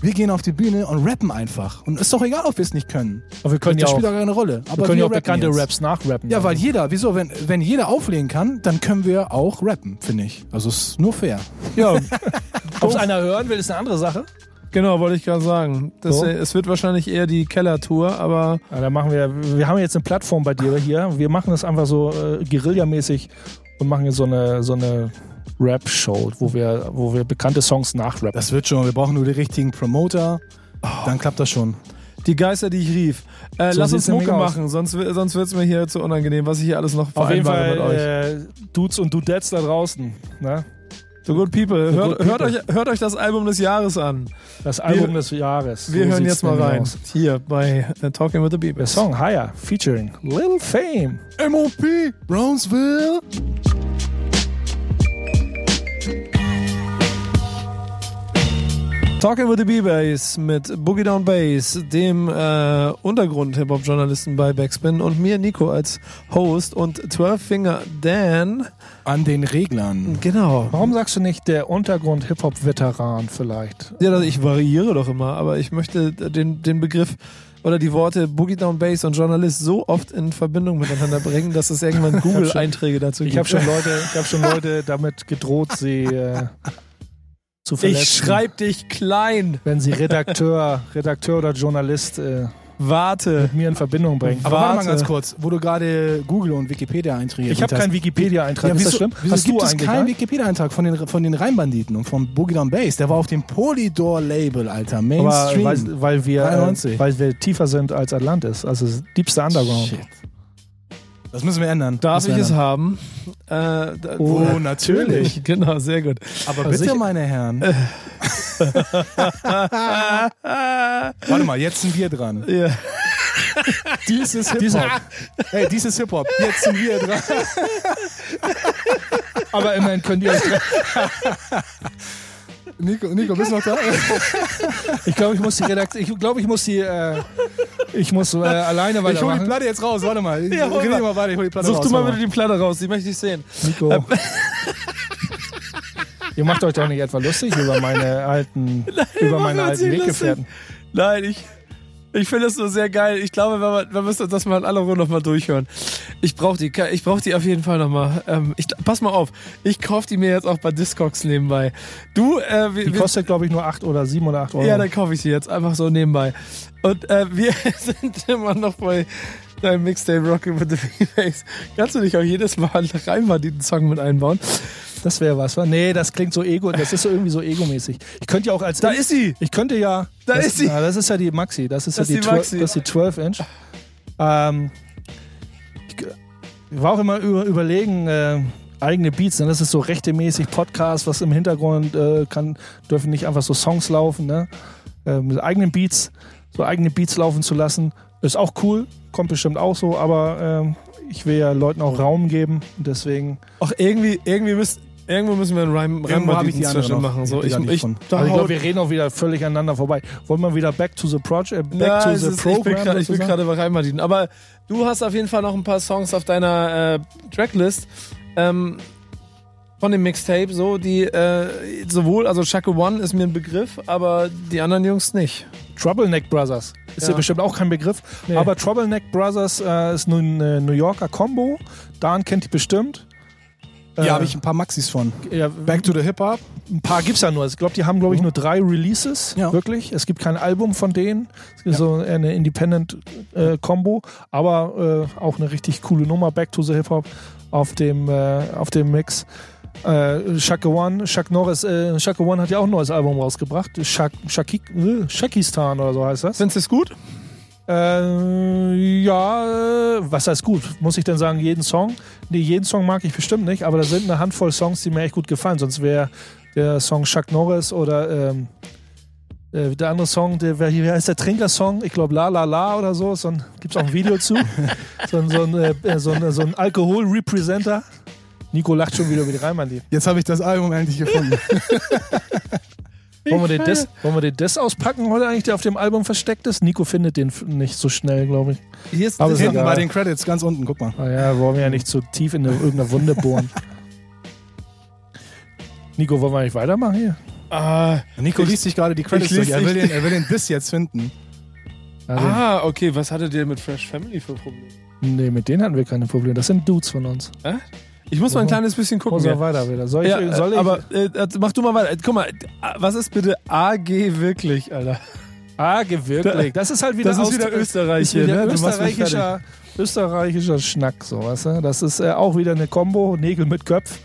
Wir gehen auf die Bühne und rappen einfach. Und ist doch egal, ob wir es nicht können. Aber wir können das ja auch, spielt doch keine Rolle. Aber wir können ja auch bekannte jetzt. Raps nachrappen. Ja, weil jeder, wieso, wenn, wenn jeder auflegen kann, dann können wir auch rappen, finde ich. Also ist nur fair. ja, Ob es einer hören will, ist eine andere Sache. genau, wollte ich gerade sagen. Das, So. äh, Es wird wahrscheinlich eher die Keller-Tour, aber Ja, dann machen wir, wir haben jetzt eine Plattform bei dir hier. Wir machen das einfach so äh, Guerillamäßig und machen jetzt so eine, so eine Rap-Show, wo wir, wo wir bekannte Songs nachrappen. Das wird schon, wir brauchen nur die richtigen Promoter. Dann klappt das schon. die Geister, die ich rief. Äh, So lass uns Mucke aus. machen, sonst, sonst wird es mir hier zu unangenehm, was ich hier alles noch Auf jeden vereinbare mit euch. Fall äh, Dudes und Dudettes da draußen. Ne? So Good People, So hört, Good hört, People. euch, hört euch das Album des Jahres an. Das Album des Jahres. Wir So hören jetzt mal rein. aus. Hier bei äh, Talking with the Der Beatles. Song Higher featuring Lil Fame. MOP, Brownsville. Talking with the B-Bass mit Boogie Down Bass, dem äh, Untergrund-Hip-Hop-Journalisten bei Backspin und mir, Nico, als Host und 12 Finger Dan. An den Reglern. Genau. Warum sagst du nicht der Untergrund-Hip-Hop-Veteran vielleicht? Ja, also ich variiere doch immer, aber ich möchte den, den Begriff oder die Worte Boogie Down Bass und Journalist so oft in Verbindung miteinander bringen, dass es irgendwann Google-Einträge dazu Ich gibt. habe schon Leute, ich habe schon Leute damit gedroht, sie äh, zu verletzen. ich schreib dich klein. wenn sie Redakteur, Redakteur oder Journalist äh, Warte. mit mir in Verbindung bringen. Aber warte mal Warte. ganz kurz, wo du gerade Google und Wikipedia einträgst. Ich habe keinen Wikipedia-Eintrag. Ja, ist wieso, das schlimm? wieso Hast gibt du es eigentlich keinen einen? Wikipedia-Eintrag von den, von den Rheinbanditen und von Boogie Down Bass? Der war auf dem Polydor-Label, Alter. Aber Mainstream. weil, weil, wir, 93. äh, weil wir tiefer sind als Atlantis. Also das diebste Underground. Shit. Das müssen wir ändern. Darf ich es haben? Äh, da- Oh, natürlich. Genau, sehr gut. Aber Also bitte, ich- meine Herren. Warte mal, jetzt sind wir dran. Ja. Dies ist Hip-Hop. Hey, dies ist Hip-Hop. Jetzt sind wir dran. Aber immerhin könnt ihr euch. Nico, Nico, bist du noch da? Ich glaube, ich muss die Redaktion. Ich glaube, ich muss die. Äh, ich muss äh, alleine Ich hol die. Platte jetzt raus. Warte mal. Ja, hol Rede mal. mal weiter. Ich hol die Platte Such raus. du mal bitte die Platte raus, die möchte ich sehen. Nico. Ihr macht euch doch nicht etwa lustig über meine alten, über meine alten Weggefährten. Nein, ich, ich finde das so sehr geil. Ich glaube, wir, wir müssen das mal in aller Ruhe nochmal durchhören. Ich brauche die, ich brauch die auf jeden Fall nochmal. Ähm, ich, pass mal auf, ich kaufe die mir jetzt auch bei Discogs nebenbei. Du, äh, wir, Die kostet, glaube ich, nur 8 oder 7 oder 8 Euro. ja, dann kaufe ich sie jetzt einfach so nebenbei. Und äh, wir sind immer noch bei deinem Mixtape Rockin' with the V-Bass. Kannst du nicht auch jedes Mal einen Rheinbanditen-Song mit einbauen? Das wäre was, wa? Nee, das klingt so ego, das ist so irgendwie so egomäßig. Ich könnte ja auch als Da ist sie! ich könnte ja Da das, ist sie. Na, das ist ja die Maxi, das ist Das ja die, die 12, Maxi. das ist die 12 Inch. Ähm, ich, ich war auch immer über, überlegen äh, eigene Beats, ne? das ist so rechtemäßig Podcast, was im Hintergrund äh, kann dürfen nicht einfach so Songs laufen, ne? Äh, mit eigenen Beats, so eigene Beats laufen zu lassen, ist auch cool, kommt bestimmt auch so, aber ähm, ich will ja Leuten auch Raum geben deswegen Ach, irgendwie, irgendwie müssen, irgendwo müssen wir einen Reim, Irgendwo hab ich die andere Zwischen noch. machen. So, ich, ich, da Also ich glaube, wir reden auch wieder völlig aneinander vorbei. Wollen wir wieder back to the project, back Ja, to the ist, ich bin program? gerade- ich bin sozusagen? gerade bei Rheinbanditen. Aber du hast auf jeden Fall noch ein paar Songs auf deiner äh, Tracklist. Ähm, von dem Mixtape, so die äh, sowohl, also Shaka One ist mir ein Begriff, aber die anderen Jungs nicht. Troubleneck Brothers. Ist ja, Ja. bestimmt auch kein Begriff. Nee. Aber Troubleneck Brothers äh, ist nun eine New Yorker Combo. Dan kennt die bestimmt. Hier Äh, habe ich ein paar Maxis von. ja, Back to the Hip Hop. ein paar gibt's ja nur. Ich glaube, die haben, glaube ich, nur drei Releases. Ja. Wirklich. Es gibt kein Album von denen. Es gibt Ja. so eine Independent-Combo. aber äh, auch eine richtig coole Nummer. Back to the Hip Hop auf dem, äh, auf dem Mix. Äh, Shaka One, Shaq Norris, äh, Shaka One hat ja auch ein neues Album rausgebracht. Shak, äh, Shakistan oder so heißt das. Findest du es gut? Äh, ja, äh, was heißt gut? Muss ich denn sagen, jeden Song? Nee, jeden Song mag ich bestimmt nicht, aber da sind eine Handvoll Songs, die mir echt gut gefallen. Sonst wäre der Song Chuck Norris oder ähm, äh, der andere Song, der, wie heißt der Trinker-Song? Ich glaube La La La oder so. so Gibt es auch ein Video zu. So, so ein, äh, so ein, so ein Alkohol-Representer. Nico lacht schon wieder über die Reimann. Jetzt habe ich das Album endlich gefunden. Wollen wir, den Des, wollen wir den Des auspacken heute eigentlich, der auf dem Album versteckt ist? Nico findet den nicht so schnell, glaube ich. Hier ist Aber Hinten egal. bei den Credits, ganz unten, guck mal. Ah ja, wollen wir ja nicht zu tief in eine, irgendeine Wunde bohren. Nico, wollen wir nicht weitermachen hier? ah, Nico Ich- liest sich gerade die Credits durch. Er will, den, er will den Diss jetzt finden. Also, ah, okay, was hattet ihr mit Fresh Family für Probleme? Nee, mit denen hatten wir keine Probleme. Das sind Dudes von uns. Ich muss mal ein kleines bisschen gucken. Muss hier. weiter wieder. Soll ich, Ja, soll ich aber äh, äh, mach du mal weiter. Äh, Guck mal, äh, was ist bitte AG wirklich, Alter? Ah, wirklich. Das ist halt wieder, Das ist wieder Österreich hier, ne? Österreichischer, österreichischer Schnack, so weißt du? Das ist äh, auch wieder eine Combo, Nägel mit Köpf,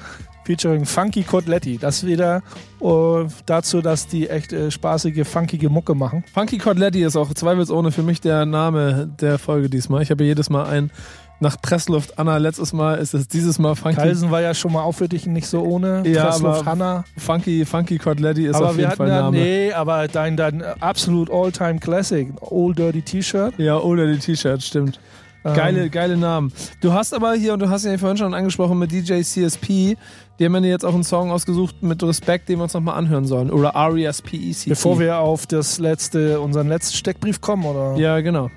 featuring Funky Cotletti. Das wieder äh, dazu, dass die echt äh, spaßige, funkige Mucke machen. Funky Cotletti ist auch zweifelsohne für mich der Name der Folge diesmal. Ich habe ja jedes Mal einen nach Pressluft Anna. Letztes Mal ist es dieses Mal Funky, Kalsen war ja schon mal auch für dich nicht so ohne. Ja, Pressluft Hanna. Funky, Funky Cotletti ist Aber auf wir jeden hatten Fall ja, Name. nee, aber dein, dein absolut All-Time Classic, Old Dirty T-Shirt. Ja, oder die T-Shirts, stimmt. Ähm, Geile, geile Namen. Du hast aber hier, und du hast ja vorhin schon angesprochen mit DJ CSP, die haben ja jetzt auch einen Song ausgesucht mit Respekt, den wir uns nochmal anhören sollen. Oder R-E-S-P-E-C-T. Bevor wir auf das letzte, unseren letzten Steckbrief kommen, oder? Ja, genau.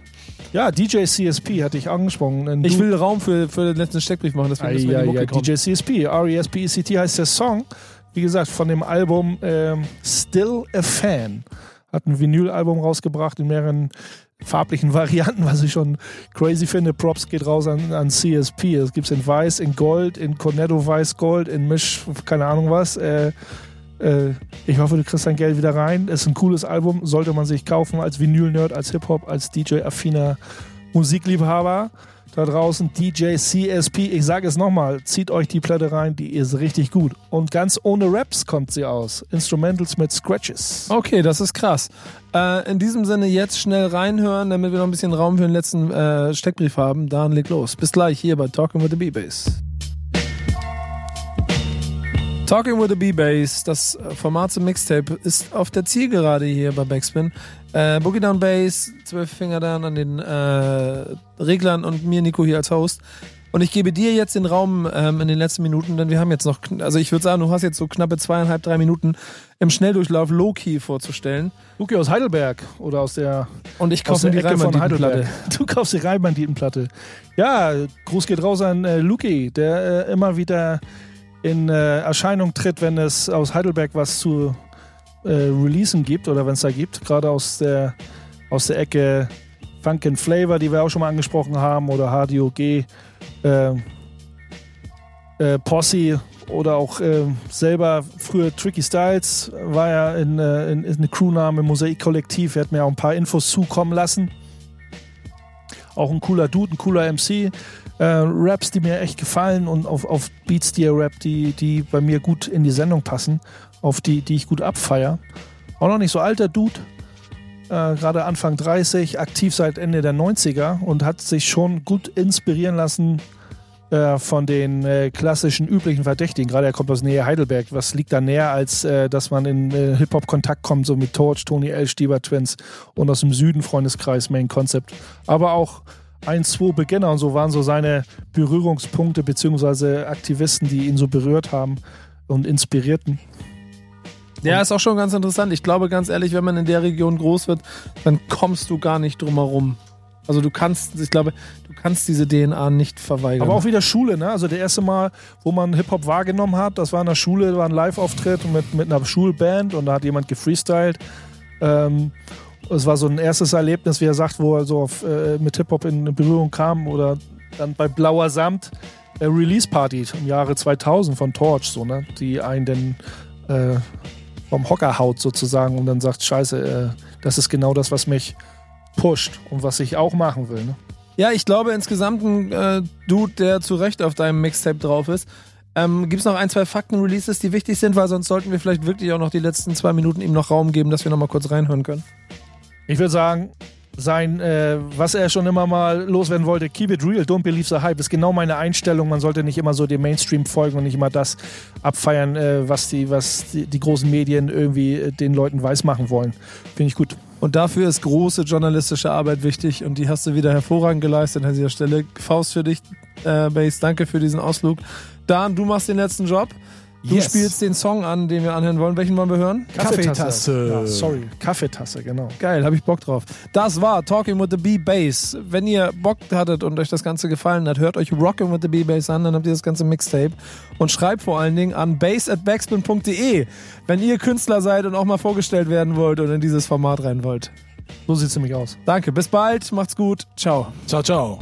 Ja, DJ CSP hatte ich angesprochen. Ein Ich will Raum für, für den letzten Steckbrief machen, deswegen Ah, müssen wir ja, die Mucke ja. DJ CSP, R-E-S-P-E-C-T heißt der Song. Wie gesagt, von dem Album ähm, Still a Fan. Hat ein Vinyl-Album rausgebracht in mehreren farblichen Varianten, was ich schon crazy finde. Props geht raus an, an CSP. Es gibt es in Weiß, in Gold, in Cornetto Weiß Gold, in Misch, keine Ahnung was. Äh, ich hoffe, du kriegst dein Geld wieder rein. Ist ein cooles Album, sollte man sich kaufen als Vinyl-Nerd, als Hip-Hop, als DJ-affiner Musikliebhaber da draußen, DJ CSP. Ich sage es nochmal, zieht euch die Platte rein, die ist richtig gut. Und ganz ohne Raps kommt sie aus. Instrumentals mit Scratches. Okay, das ist krass. Äh, in diesem Sinne jetzt schnell reinhören, damit wir noch ein bisschen Raum für den letzten äh, Steckbrief haben. Dann leg los. Bis gleich hier bei Talking with the B-Bass. Talking with the B-Bass, das äh, Format zum Mixtape, ist auf der Zielgerade hier bei Backspin. Äh, Boogie Down Bass, zwölf Finger dann an den äh, Reglern und mir, Nico, hier als Host. Und ich gebe dir jetzt den Raum ähm, in den letzten Minuten, denn wir haben jetzt noch, also ich würde sagen, du hast jetzt so knappe zweieinhalb, drei Minuten im Schnelldurchlauf Low-Key vorzustellen. Luki aus Heidelberg oder aus der, Und ich kaufe mir die. Heidelberg. Du kaufst die Reimann-Platte. Ja, Gruß geht raus an äh, Luki, der äh, immer wieder in äh, Erscheinung tritt, wenn es aus Heidelberg was zu äh, releasen gibt oder wenn es da gibt. Gerade aus der, aus der Ecke Funk and Flavor, die wir auch schon mal angesprochen haben, oder HDOG, äh, äh, Posse oder auch äh, selber früher Tricky Styles war ja in, äh, in, in eine Crewname im Mosaik-Kollektiv. Er hat mir auch ein paar Infos zukommen lassen. Auch ein cooler Dude, ein cooler MC. Äh, Raps, die mir echt gefallen und auf, auf Beats, die er rappt, die, die bei mir gut in die Sendung passen, auf die, die ich gut abfeier. Auch noch nicht so alter Dude, äh, gerade Anfang 30, aktiv seit Ende der 90er und hat sich schon gut inspirieren lassen äh, von den äh, klassischen üblichen Verdächtigen. Gerade er kommt aus Nähe Heidelberg. Was liegt da näher, als äh, dass man in äh, Hip-Hop-Kontakt kommt, so mit Torch, Tony L., Stieber Twins und aus dem Süden Freundeskreis, Main Concept. Aber auch ein, zwei Beginner und so waren so seine Berührungspunkte beziehungsweise Aktivisten, die ihn so berührt haben und inspirierten. Ja, ist auch schon ganz interessant. Ich glaube ganz ehrlich, wenn man in der Region groß wird, dann kommst du gar nicht drum herum. Also du kannst, ich glaube, du kannst diese DNA nicht verweigern. Aber auch wieder Schule, ne? Also der erste Mal, wo man Hip-Hop wahrgenommen hat, das war in der Schule, war ein Live-Auftritt mit, mit einer Schulband und da hat jemand gefreestylt. Ähm, es war so ein erstes Erlebnis, wie er sagt, wo er so auf, äh, mit Hip-Hop in Berührung kam oder dann bei Blauer Samt äh, Release-Party im Jahre 2000 von Torch, so, ne? Die einen dann äh, vom Hocker haut sozusagen und dann sagt, scheiße, äh, das ist genau das, was mich pusht und was ich auch machen will, ne? Ja, ich glaube insgesamt ein äh, Dude, der zu Recht auf deinem Mixtape drauf ist. Ähm, Gibt es noch ein, zwei Fakten-Releases, die wichtig sind, weil sonst sollten wir vielleicht wirklich auch noch die letzten zwei Minuten ihm noch Raum geben, dass wir noch mal kurz reinhören können. Ich würde sagen, sein, äh, was er schon immer mal loswerden wollte, keep it real, don't believe the hype, ist genau meine Einstellung. Man sollte nicht immer so dem Mainstream folgen und nicht immer das abfeiern, äh, was, die, was die, die großen Medien irgendwie äh, den Leuten weismachen wollen. Finde ich gut. Und dafür ist große journalistische Arbeit wichtig und die hast du wieder hervorragend geleistet an dieser Stelle. Faust für dich, äh, Base, danke für diesen Ausflug. Dan, du machst den letzten Job. Du Yes. spielst den Song an, den wir anhören wollen. Welchen wollen wir hören? Kaffeetasse. Ja, sorry, Kaffeetasse, genau. Geil, habe ich Bock drauf. Das war Talking with the B-Bass. Wenn ihr Bock hattet und euch das Ganze gefallen hat, hört euch Rockin' with the B-Bass an, dann habt ihr das ganze Mixtape. Und schreibt vor allen Dingen an bass at backspin.de, wenn ihr Künstler seid und auch mal vorgestellt werden wollt und in dieses Format rein wollt. So sieht es nämlich aus. Danke, bis bald, macht's gut, ciao. Ciao, ciao.